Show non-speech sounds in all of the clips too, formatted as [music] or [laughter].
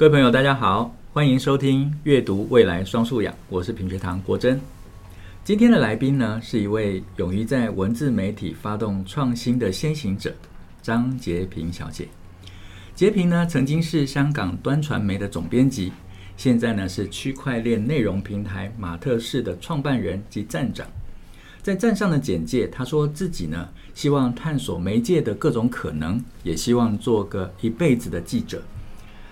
各位朋友，大家好，欢迎收听阅读未来双素养，我是品学堂国珍。今天的来宾呢，是一位勇于在文字媒体发动创新的先行者张洁平小姐。洁平呢，曾经是香港端传媒的总编辑，现在呢是区块链内容平台马特仕的创办人及站长。在站上的简介，他说自己呢希望探索媒介的各种可能，也希望做个一辈子的记者。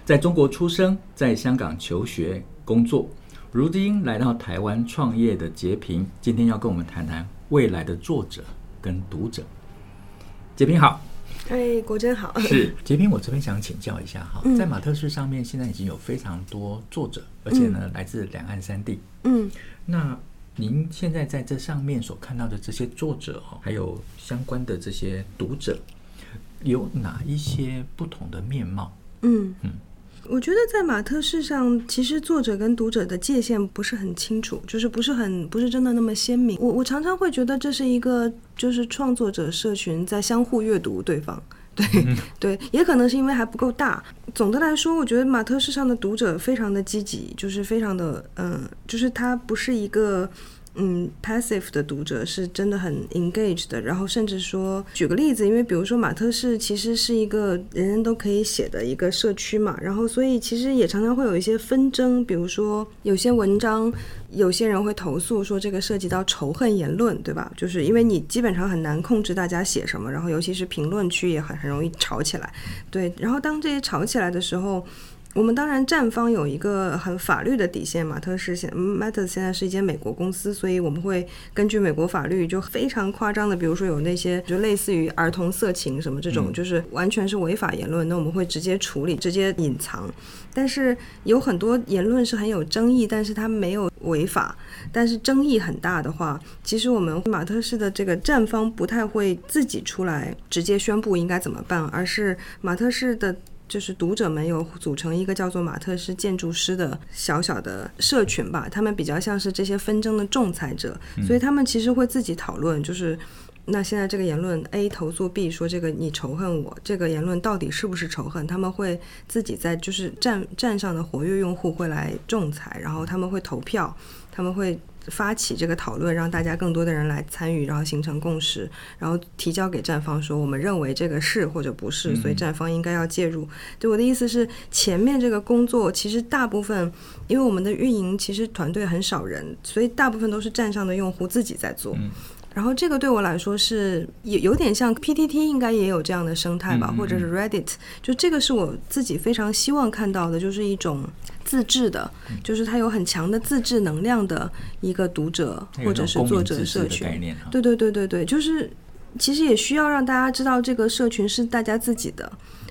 在中国出生，在香港求学工作，如今来到台湾创业的杰平，今天要跟我们谈谈未来的作者跟读者。杰平好，哎，国珍好，是杰平，我这边想请教一下哈，在马特市上面现在已经有非常多作者，而且呢来自两岸三地，嗯，那您现在在这上面所看到的这些作者哈，还有相关的这些读者，有哪一些不同的面貌？嗯。嗯。我觉得在马特式上，其实作者跟读者的界限不是很清楚，就是不是很不是真的那么鲜明。我我常常会觉得这是一个就是创作者社群在相互阅读对方，对 [laughs] 对，也可能是因为还不够大。总的来说，我觉得马特仕上的读者非常的积极，就是非常的嗯，就是他不是一个。嗯，passive 的读者是真的很 engaged 的，然后甚至说，举个例子，因为比如说马特仕其实是一个人人都可以写的一个社区嘛，然后所以其实也常常会有一些纷争，比如说有些文章，有些人会投诉说这个涉及到仇恨言论，对吧？就是因为你基本上很难控制大家写什么，然后尤其是评论区也很很容易吵起来，对，然后当这些吵起来的时候。我们当然站方有一个很法律的底线，马特是现 Matter 现在是一间美国公司，所以我们会根据美国法律就非常夸张的，比如说有那些就类似于儿童色情什么这种，就是完全是违法言论，那我们会直接处理，直接隐藏。但是有很多言论是很有争议，但是它没有违法，但是争议很大的话，其实我们马特仕的这个站方不太会自己出来直接宣布应该怎么办，而是马特仕的。就是读者们有组成一个叫做马特仕建筑师的小小的社群吧，他们比较像是这些纷争的仲裁者，所以他们其实会自己讨论，就是那现在这个言论 A 投诉 B 说这个你仇恨我，这个言论到底是不是仇恨？他们会自己在就是站站上的活跃用户会来仲裁，然后他们会投票，他们会。发起这个讨论，让大家更多的人来参与，然后形成共识，然后提交给站方说，我们认为这个是或者不是，所以站方应该要介入。对，我的意思是，前面这个工作其实大部分，因为我们的运营其实团队很少人，所以大部分都是站上的用户自己在做。然后这个对我来说是有有点像 PTT，应该也有这样的生态吧，或者是 Reddit，就这个是我自己非常希望看到的，就是一种。自制的，就是它有很强的自制能量的一个读者或者是作者社群。对对对对对，就是其实也需要让大家知道这个社群是大家自己的，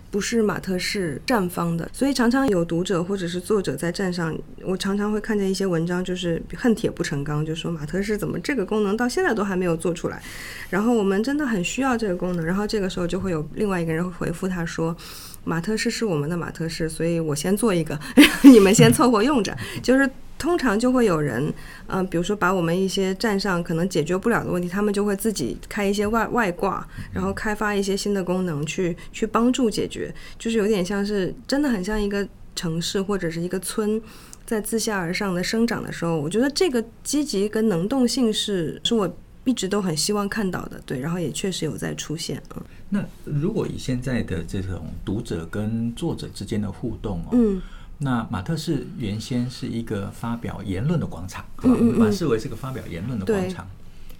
不是马特仕站方的。所以常常有读者或者是作者在站上，我常常会看见一些文章，就是恨铁不成钢，就说马特仕怎么这个功能到现在都还没有做出来，然后我们真的很需要这个功能，然后这个时候就会有另外一个人回复他说。马特式是我们的马特式，所以我先做一个，[laughs] 你们先凑合用着。[laughs] 就是通常就会有人，嗯、呃，比如说把我们一些站上可能解决不了的问题，他们就会自己开一些外外挂，然后开发一些新的功能去去帮助解决。就是有点像是真的很像一个城市或者是一个村在自下而上的生长的时候，我觉得这个积极跟能动性是是我一直都很希望看到的。对，然后也确实有在出现，嗯。那如果以现在的这种读者跟作者之间的互动哦，嗯，那马特是原先是一个发表言论的广场，嗯嗯嗯，把它视为是个发表言论的广场。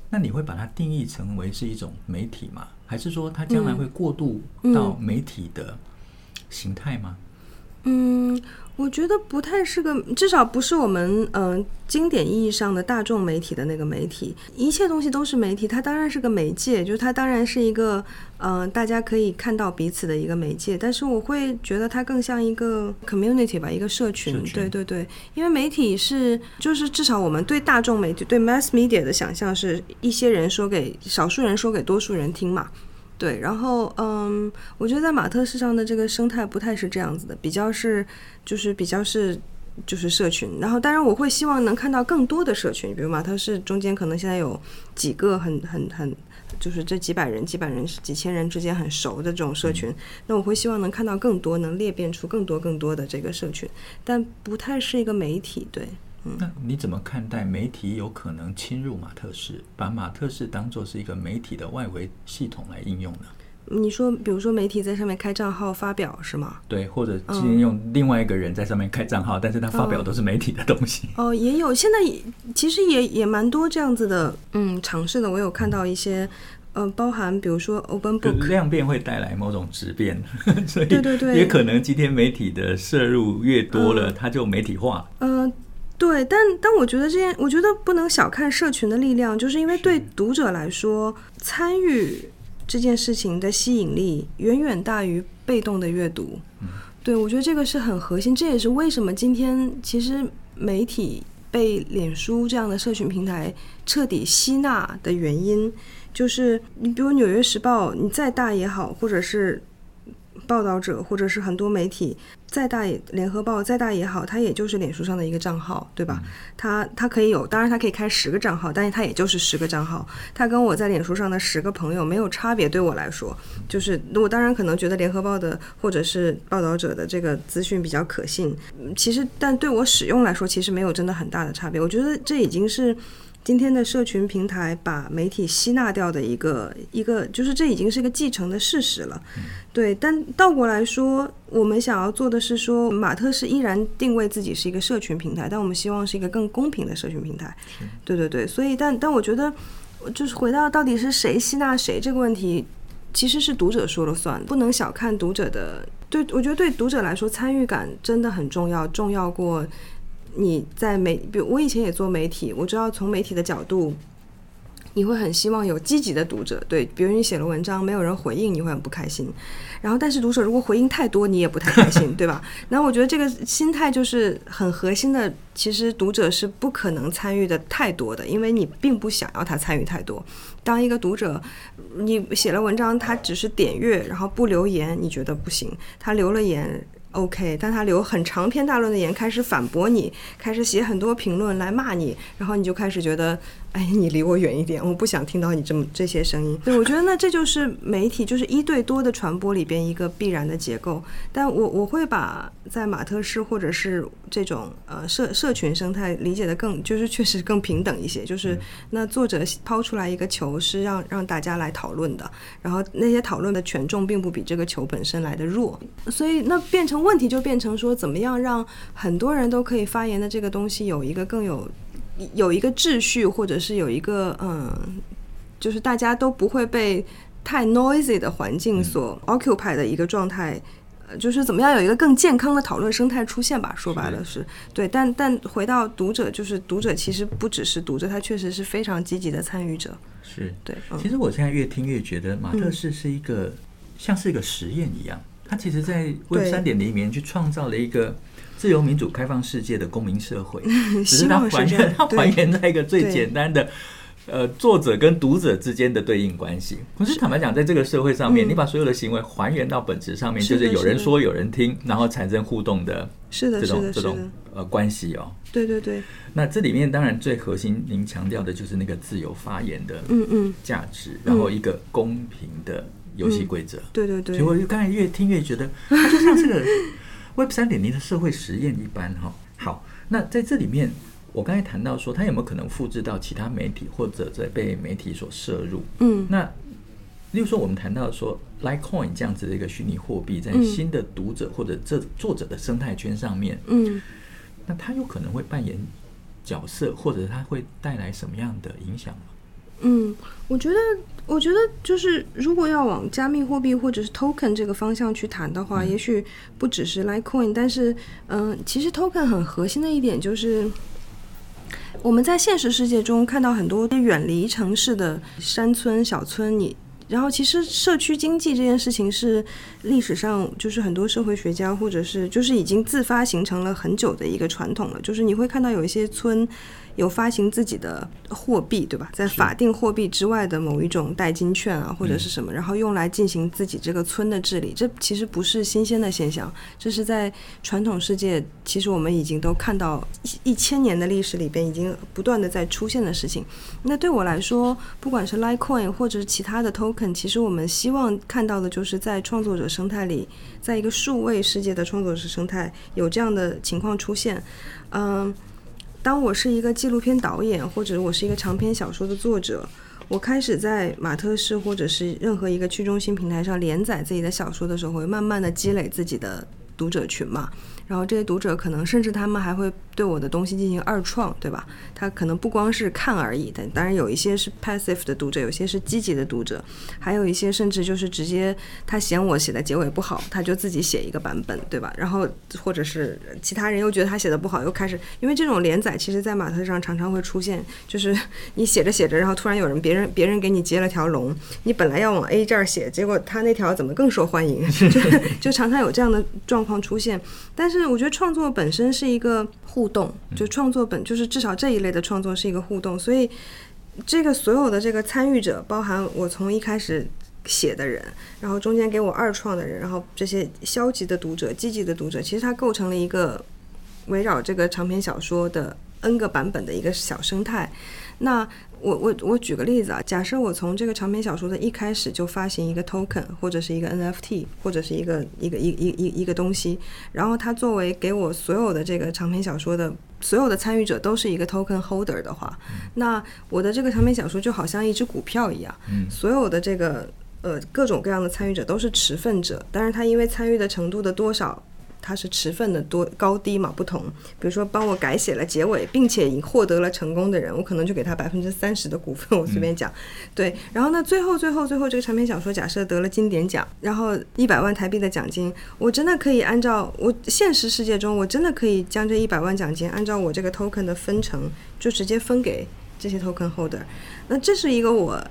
那你会把它定义成为是一种媒体吗？还是说它将来会过渡到媒体的形态吗？嗯。嗯我觉得不太是个，至少不是我们嗯、呃、经典意义上的大众媒体的那个媒体。一切东西都是媒体，它当然是个媒介，就是它当然是一个嗯、呃、大家可以看到彼此的一个媒介。但是我会觉得它更像一个 community 吧，一个社群。社群。对对对，因为媒体是就是至少我们对大众媒体对 mass media 的想象是一些人说给少数人说给多数人听嘛。对，然后嗯，我觉得在马特市上的这个生态不太是这样子的，比较是就是比较是就是社群。然后当然我会希望能看到更多的社群，比如马特市中间可能现在有几个很很很就是这几百人、几百人、几千人之间很熟的这种社群，嗯、那我会希望能看到更多，能裂变出更多更多的这个社群，但不太是一个媒体，对。嗯、那你怎么看待媒体有可能侵入马特式，把马特式当做是一个媒体的外围系统来应用呢？你说，比如说媒体在上面开账号发表是吗？对，或者今天用另外一个人在上面开账号，嗯、但是他发表都是媒体的东西。哦，也有，现在其实也也蛮多这样子的，嗯，尝试的。我有看到一些，呃，包含比如说 Open Book，量变会带来某种质变，[laughs] 所以对对对，也可能今天媒体的摄入越多了，嗯、它就媒体化。嗯、呃，对，但但我觉得这件，我觉得不能小看社群的力量，就是因为对读者来说参与。这件事情的吸引力远远大于被动的阅读，对，我觉得这个是很核心，这也是为什么今天其实媒体被脸书这样的社群平台彻底吸纳的原因，就是你比如《纽约时报》，你再大也好，或者是。报道者或者是很多媒体再大也，联合报再大也好，它也就是脸书上的一个账号，对吧？它它可以有，当然它可以开十个账号，但是它也就是十个账号，它跟我在脸书上的十个朋友没有差别。对我来说，就是我当然可能觉得联合报的或者是报道者的这个资讯比较可信，其实但对我使用来说，其实没有真的很大的差别。我觉得这已经是。今天的社群平台把媒体吸纳掉的一个一个，就是这已经是一个既成的事实了，对。但倒过来说，我们想要做的是说，马特是依然定位自己是一个社群平台，但我们希望是一个更公平的社群平台。对对对，所以但但我觉得，就是回到到底是谁吸纳谁这个问题，其实是读者说了算，不能小看读者的。对，我觉得对读者来说，参与感真的很重要，重要过。你在媒，比如我以前也做媒体，我知道从媒体的角度，你会很希望有积极的读者，对，比如你写了文章没有人回应，你会很不开心。然后，但是读者如果回应太多，你也不太开心，[laughs] 对吧？那我觉得这个心态就是很核心的。其实读者是不可能参与的太多的，因为你并不想要他参与太多。当一个读者，你写了文章，他只是点阅，然后不留言，你觉得不行。他留了言。OK，但他留很长篇大论的言，开始反驳你，开始写很多评论来骂你，然后你就开始觉得，哎，你离我远一点，我不想听到你这么这些声音。对，我觉得那这就是媒体，就是一对多的传播里边一个必然的结构。但我我会把在马特式或者是这种呃社社群生态理解的更，就是确实更平等一些。就是那作者抛出来一个球是让让大家来讨论的，然后那些讨论的权重并不比这个球本身来的弱，所以那变成。问题就变成说，怎么样让很多人都可以发言的这个东西有一个更有有一个秩序，或者是有一个嗯，就是大家都不会被太 noisy 的环境所 occupy 的一个状态，就是怎么样有一个更健康的讨论生态出现吧？说白了是对，但但回到读者，就是读者其实不只是读者，他确实是非常积极的参与者。是对，其实我现在越听越觉得马特氏是一个、嗯、像是一个实验一样。他其实，在 Web 三点零里面去创造了一个自由民主开放世界的公民社会，[laughs] 只是它还原，它 [laughs] 还原在一个最简单的，呃，作者跟读者之间的对应关系。可是坦白讲，在这个社会上面，你把所有的行为还原到本质上面，就是有人说，有人听，然后产生互动的，是的，这种这种呃关系哦。对对对。那这里面当然最核心，您强调的就是那个自由发言的嗯嗯。价值，然后一个公平的。游戏规则，对对对，结果就刚才越听越觉得，它就像这个 Web 三点零的社会实验一般哈。好，那在这里面，我刚才谈到说，它有没有可能复制到其他媒体或者在被媒体所摄入？嗯，那例如说，我们谈到说，Litecoin 这样子的一个虚拟货币，在新的读者或者这作者的生态圈上面，嗯，那它有可能会扮演角色，或者它会带来什么样的影响吗？嗯，我觉得，我觉得就是如果要往加密货币或者是 token 这个方向去谈的话，嗯、也许不只是 Litecoin，但是，嗯、呃，其实 token 很核心的一点就是，我们在现实世界中看到很多远离城市的山村小村，你然后其实社区经济这件事情是历史上就是很多社会学家或者是就是已经自发形成了很久的一个传统了，就是你会看到有一些村。有发行自己的货币，对吧？在法定货币之外的某一种代金券啊，或者是什么，然后用来进行自己这个村的治理。这其实不是新鲜的现象，这是在传统世界，其实我们已经都看到一千年的历史里边已经不断的在出现的事情。那对我来说，不管是 Litecoin 或者是其他的 Token，其实我们希望看到的就是在创作者生态里，在一个数位世界的创作者生态有这样的情况出现，嗯。当我是一个纪录片导演，或者我是一个长篇小说的作者，我开始在马特市或者是任何一个区中心平台上连载自己的小说的时候，会慢慢的积累自己的读者群嘛。然后这些读者可能甚至他们还会对我的东西进行二创，对吧？他可能不光是看而已，但当然有一些是 passive 的读者，有些是积极的读者，还有一些甚至就是直接他嫌我写的结尾不好，他就自己写一个版本，对吧？然后或者是其他人又觉得他写的不好，又开始，因为这种连载其实在马特上常常会出现，就是 [laughs] 你写着写着，然后突然有人别人别人给你接了条龙，你本来要往 A 这儿写，结果他那条怎么更受欢迎？[laughs] 就就常常有这样的状况出现，但是。是，我觉得创作本身是一个互动，就创作本就是至少这一类的创作是一个互动，所以这个所有的这个参与者，包含我从一开始写的人，然后中间给我二创的人，然后这些消极的读者、积极的读者，其实它构成了一个围绕这个长篇小说的 N 个版本的一个小生态。那我我我举个例子啊，假设我从这个长篇小说的一开始就发行一个 token 或者是一个 NFT 或者是一个一个一一一一个东西，然后它作为给我所有的这个长篇小说的所有的参与者都是一个 token holder 的话，那我的这个长篇小说就好像一只股票一样，所有的这个呃各种各样的参与者都是持份者，但是他因为参与的程度的多少。它是持份的多高低嘛不同，比如说帮我改写了结尾，并且已获得了成功的人，我可能就给他百分之三十的股份，我随便讲，对。然后呢，最后最后最后这个长篇小说假设得了金典奖，然后一百万台币的奖金，我真的可以按照我现实世界中，我真的可以将这一百万奖金按照我这个 token 的分成，就直接分给这些 token holder。那这是一个我。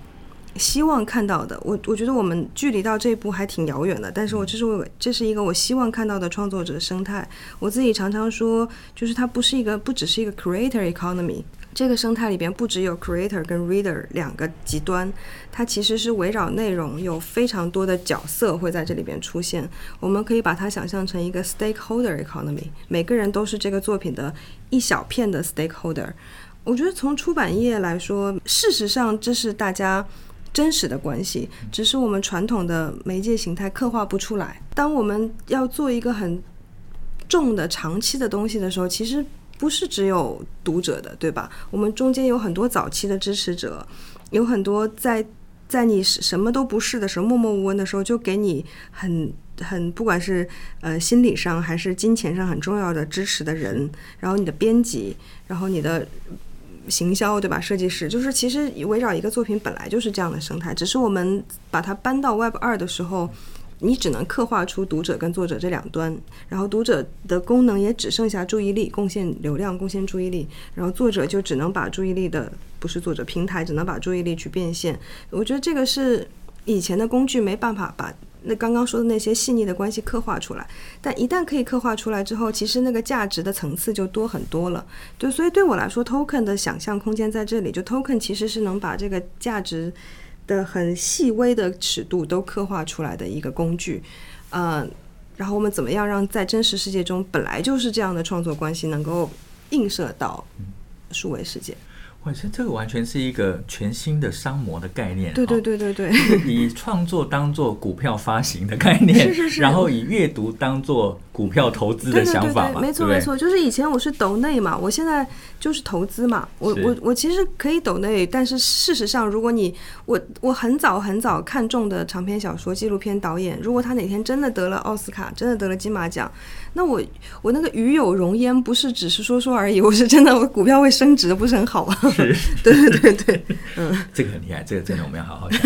希望看到的，我我觉得我们距离到这一步还挺遥远的，但是我这是我这是一个我希望看到的创作者生态。我自己常常说，就是它不是一个，不只是一个 creator economy，这个生态里边不只有 creator 跟 reader 两个极端，它其实是围绕内容，有非常多的角色会在这里边出现。我们可以把它想象成一个 stakeholder economy，每个人都是这个作品的一小片的 stakeholder。我觉得从出版业来说，事实上这是大家。真实的关系，只是我们传统的媒介形态刻画不出来。当我们要做一个很重的长期的东西的时候，其实不是只有读者的，对吧？我们中间有很多早期的支持者，有很多在在你什么都不是的时候，默默无闻的时候，就给你很很不管是呃心理上还是金钱上很重要的支持的人，然后你的编辑，然后你的。行销对吧？设计师就是其实围绕一个作品本来就是这样的生态，只是我们把它搬到 Web 二的时候，你只能刻画出读者跟作者这两端，然后读者的功能也只剩下注意力，贡献流量，贡献注意力，然后作者就只能把注意力的，不是作者，平台只能把注意力去变现。我觉得这个是以前的工具没办法把。那刚刚说的那些细腻的关系刻画出来，但一旦可以刻画出来之后，其实那个价值的层次就多很多了。对，所以对我来说，token 的想象空间在这里。就 token 其实是能把这个价值的很细微的尺度都刻画出来的一个工具。呃，然后我们怎么样让在真实世界中本来就是这样的创作关系能够映射到数位世界？本身这个完全是一个全新的商模的概念，对对对对对，以创作当做股票发行的概念，是是是，然后以阅读当做股票投资的想法没错没错，就是以前我是抖内嘛，我现在就是投资嘛，我我我其实可以抖内，但是事实上，如果你我我很早很早看中的长篇小说、纪录片导演，如果他哪天真的得了奥斯卡，真的得了金马奖，那我我那个与有荣焉不是只是说说而已，我是真的，我股票会升值的，不是很好吗？[laughs] 是，对对对对，嗯，这个很厉害，这个真的我们要好好讲，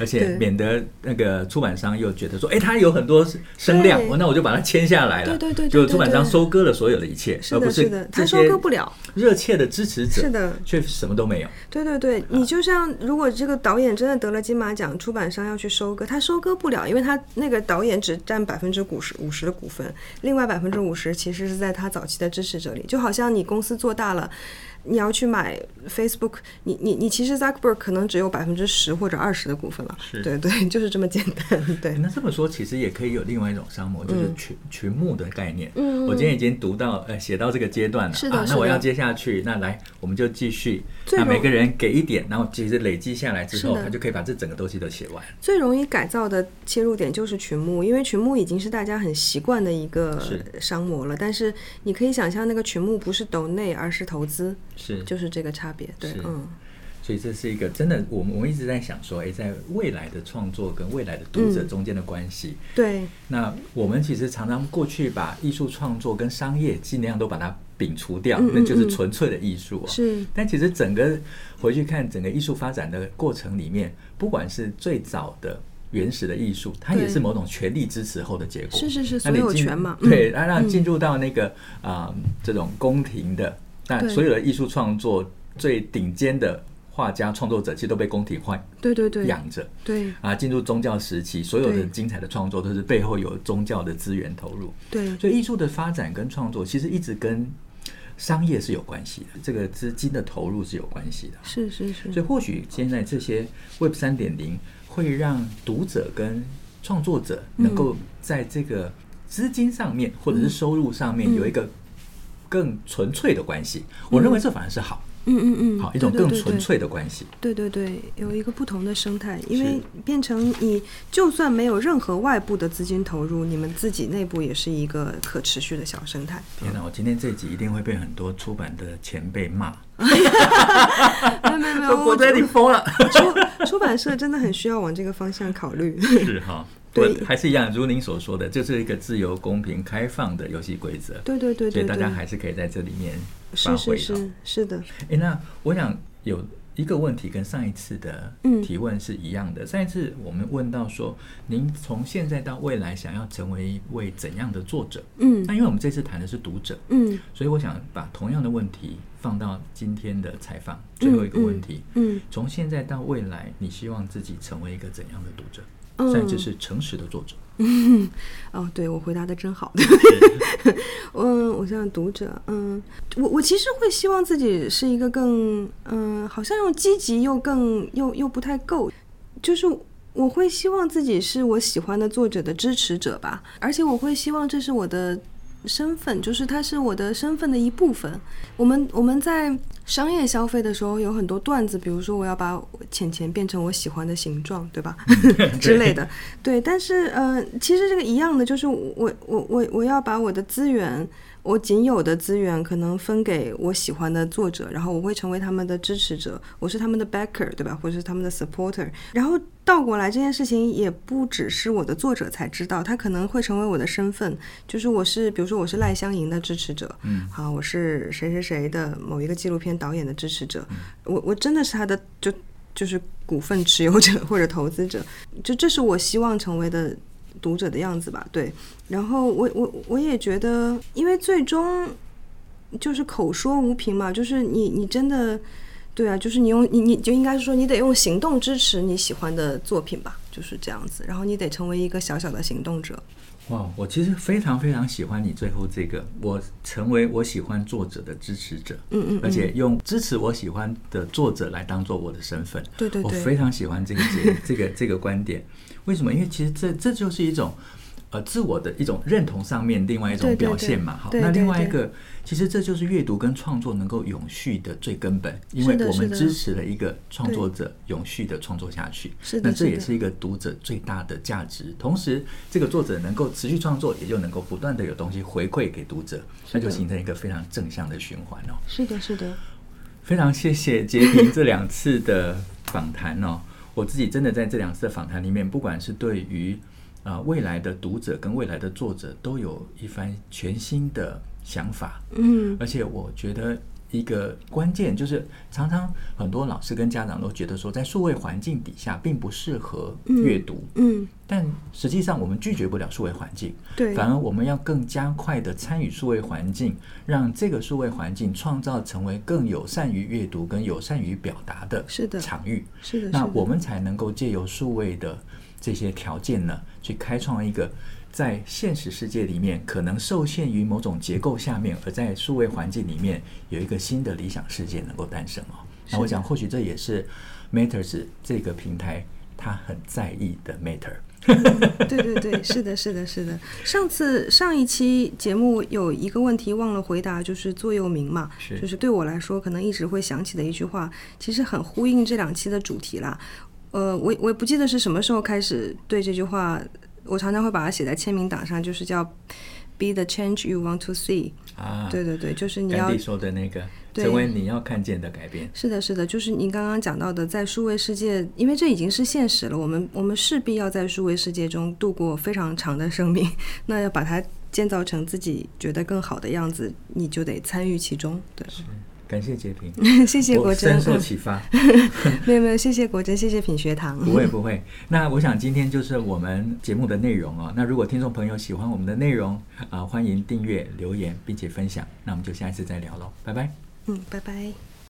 而且免得那个出版商又觉得说，哎，他有很多声量，那我就把它签下来了，对对对，就出版商收割了所有的一切，而不是他收割不了。热切的支持者，是的，却什么都没有。对对对，你就像如果这个导演真的得了金马奖，出版商要去收割，他收割不了，因为他那个导演只占百分之五十五十的股份，另外百分之五十其实是在他早期的支持者里，就好像你公司做大了。你要去买 Facebook，你你你其实 Zuckerberg 可能只有百分之十或者二十的股份了，对对，[laughs] 就是这么简单。对，那这么说其实也可以有另外一种商模，就是群、嗯、群募的概念。嗯，我今天已经读到呃写到这个阶段了，是的，啊，那我要接下去，那来我们就继续，那每个人给一点，然后其实累积下来之后，他就可以把这整个东西都写完。最容易改造的切入点就是群募，因为群募已经是大家很习惯的一个商模了。但是你可以想象，那个群募不是抖内，而是投资，是就是这个。差别对，嗯，所以这是一个真的，我们我们一直在想说，哎，在未来的创作跟未来的读者中间的关系，嗯，对。那我们其实常常过去把艺术创作跟商业尽量都把它摒除掉，嗯嗯嗯，那就是纯粹的艺术哦。是，但其实整个回去看整个艺术发展的过程里面，不管是最早的原始的艺术，它也是某种权力支持后的结果。是是是，所有权嘛。对，然后进入到那个啊，嗯呃，这种宫廷的，那所有的艺术创作。最顶尖的画家创作者其实都被宫廷坏，对对对。养着，对。啊，进入宗教时期，所有的精彩的创作都是背后有宗教的资源投入，对，所以艺术的发展跟创作其实一直跟商业是有关系的，这个资金的投入是有关系的，是是是，所以或许现在这些 Web 三点零会让读者跟创作者能够在这个资金上面或者是收入上面有一个更纯粹的关系，我认为这反而是好。嗯嗯嗯，好，一种更纯粹的关系。对对对，有一个不同的生态，因为变成你就算没有任何外部的资金投入，你们自己内部也是一个可持续的小生态。天哪，我今天这集一定会被很多出版的前辈骂。没有没有没有，我觉得你疯了。出出版社真的很需要往这个方向考虑。是哈。对，还是一样，如您所说的，就是一个自由、公平、开放的游戏规则。对对对，对，所以大家还是可以在这里面发挥。是是是，是的。哎，那我想有一个问题跟上一次的提问是一样的。嗯、上一次我们问到说，您从现在到未来想要成为一位怎样的作者？嗯，那因为我们这次谈的是读者，嗯，所以我想把同样的问题放到今天的采访最后一个问题。嗯，嗯，从现在到未来，你希望自己成为一个怎样的读者？甚至是诚实的作者。嗯，[laughs] 哦，对，我回答的真好。[laughs] 嗯，我想读者，嗯，我我其实会希望自己是一个更，嗯，好像又积极又更又又不太够，就是我会希望自己是我喜欢的作者的支持者吧，而且我会希望这是我的。身份就是它是我的身份的一部分。我们我们在商业消费的时候有很多段子，比如说我要把钱钱变成我喜欢的形状，对吧？[laughs] 之类的。对，但是呃，其实这个一样的，就是我我我我要把我的资源。我仅有的资源可能分给我喜欢的作者，然后我会成为他们的支持者，我是他们的 backer，对吧？或者是他们的 supporter。然后倒过来，这件事情也不只是我的作者才知道，他可能会成为我的身份，就是我是，比如说我是赖香吟的支持者，嗯，好，我是谁谁谁的某一个纪录片导演的支持者，我我真的是他的就就是股份持有者或者投资者，就这是我希望成为的。读者的样子吧，对。然后我我我也觉得，因为最终就是口说无凭嘛，就是你你真的，对啊，就是你用你你就应该是说你得用行动支持你喜欢的作品吧，就是这样子。然后你得成为一个小小的行动者。哇，我其实非常非常喜欢你最后这个，我成为我喜欢作者的支持者，嗯嗯，而且用支持我喜欢的作者来当做我的身份，对对对，我非常喜欢这个这这个这个观点。为什么？因为其实这这就是一种。呃，自我的一种认同上面，另外一种表现嘛，好，那另外一个，其实这就是阅读跟创作能够永续的最根本，因为我们支持了一个创作者永续的创作下去，是的，那这也是一个读者最大的价值。同时，这个作者能够持续创作，也就能够不断的有东西回馈给读者，那就形成一个非常正向的循环哦。是的，是的，非常谢谢杰平这两次的访谈哦，我自己真的在这两次的访谈里面，不管是对于。啊，未来的读者跟未来的作者都有一番全新的想法，嗯，而且我觉得一个关键，就是常常很多老师跟家长都觉得说，在数位环境底下并不适合阅读。嗯，嗯，但实际上我们拒绝不了数位环境，对，反而我们要更加快的参与数位环境，让这个数位环境创造成为更友善于阅读跟友善于表达的是的场域。是的，那我们才能够借由数位的这些条件呢，去开创一个。在现实世界里面，可能受限于某种结构下面，而在数位环境里面有一个新的理想世界能够诞生哦。那我想，或许这也是 Matters 这个平台它很在意的 Matter。[laughs] 嗯，对对对，是的，是的，是的。上次上一期节目有一个问题忘了回答，就是座右铭嘛，是就是对我来说可能一直会想起的一句话，其实很呼应这两期的主题啦。呃，我我也不记得是什么时候开始对这句话。我常常会把它写在签名档上，就是叫 “Be the change you want to see”。啊，对对对，就是你要说的那个，成为你要看见的改变。是的，是的，就是您刚刚讲到的，在数位世界，因为这已经是现实了，我们我们势必要在数位世界中度过非常长的生命，[laughs] 那要把它建造成自己觉得更好的样子，你就得参与其中。对。感谢洁平，[laughs] 谢谢国珍，深受启发。[laughs] 没有没有，谢谢国珍，谢谢品学堂。[laughs] 不会不会。那我想今天就是我们节目的内容哦。那如果听众朋友喜欢我们的内容啊，欢迎订阅、留言并且分享。那我们就下一次再聊喽，拜拜。嗯，拜拜。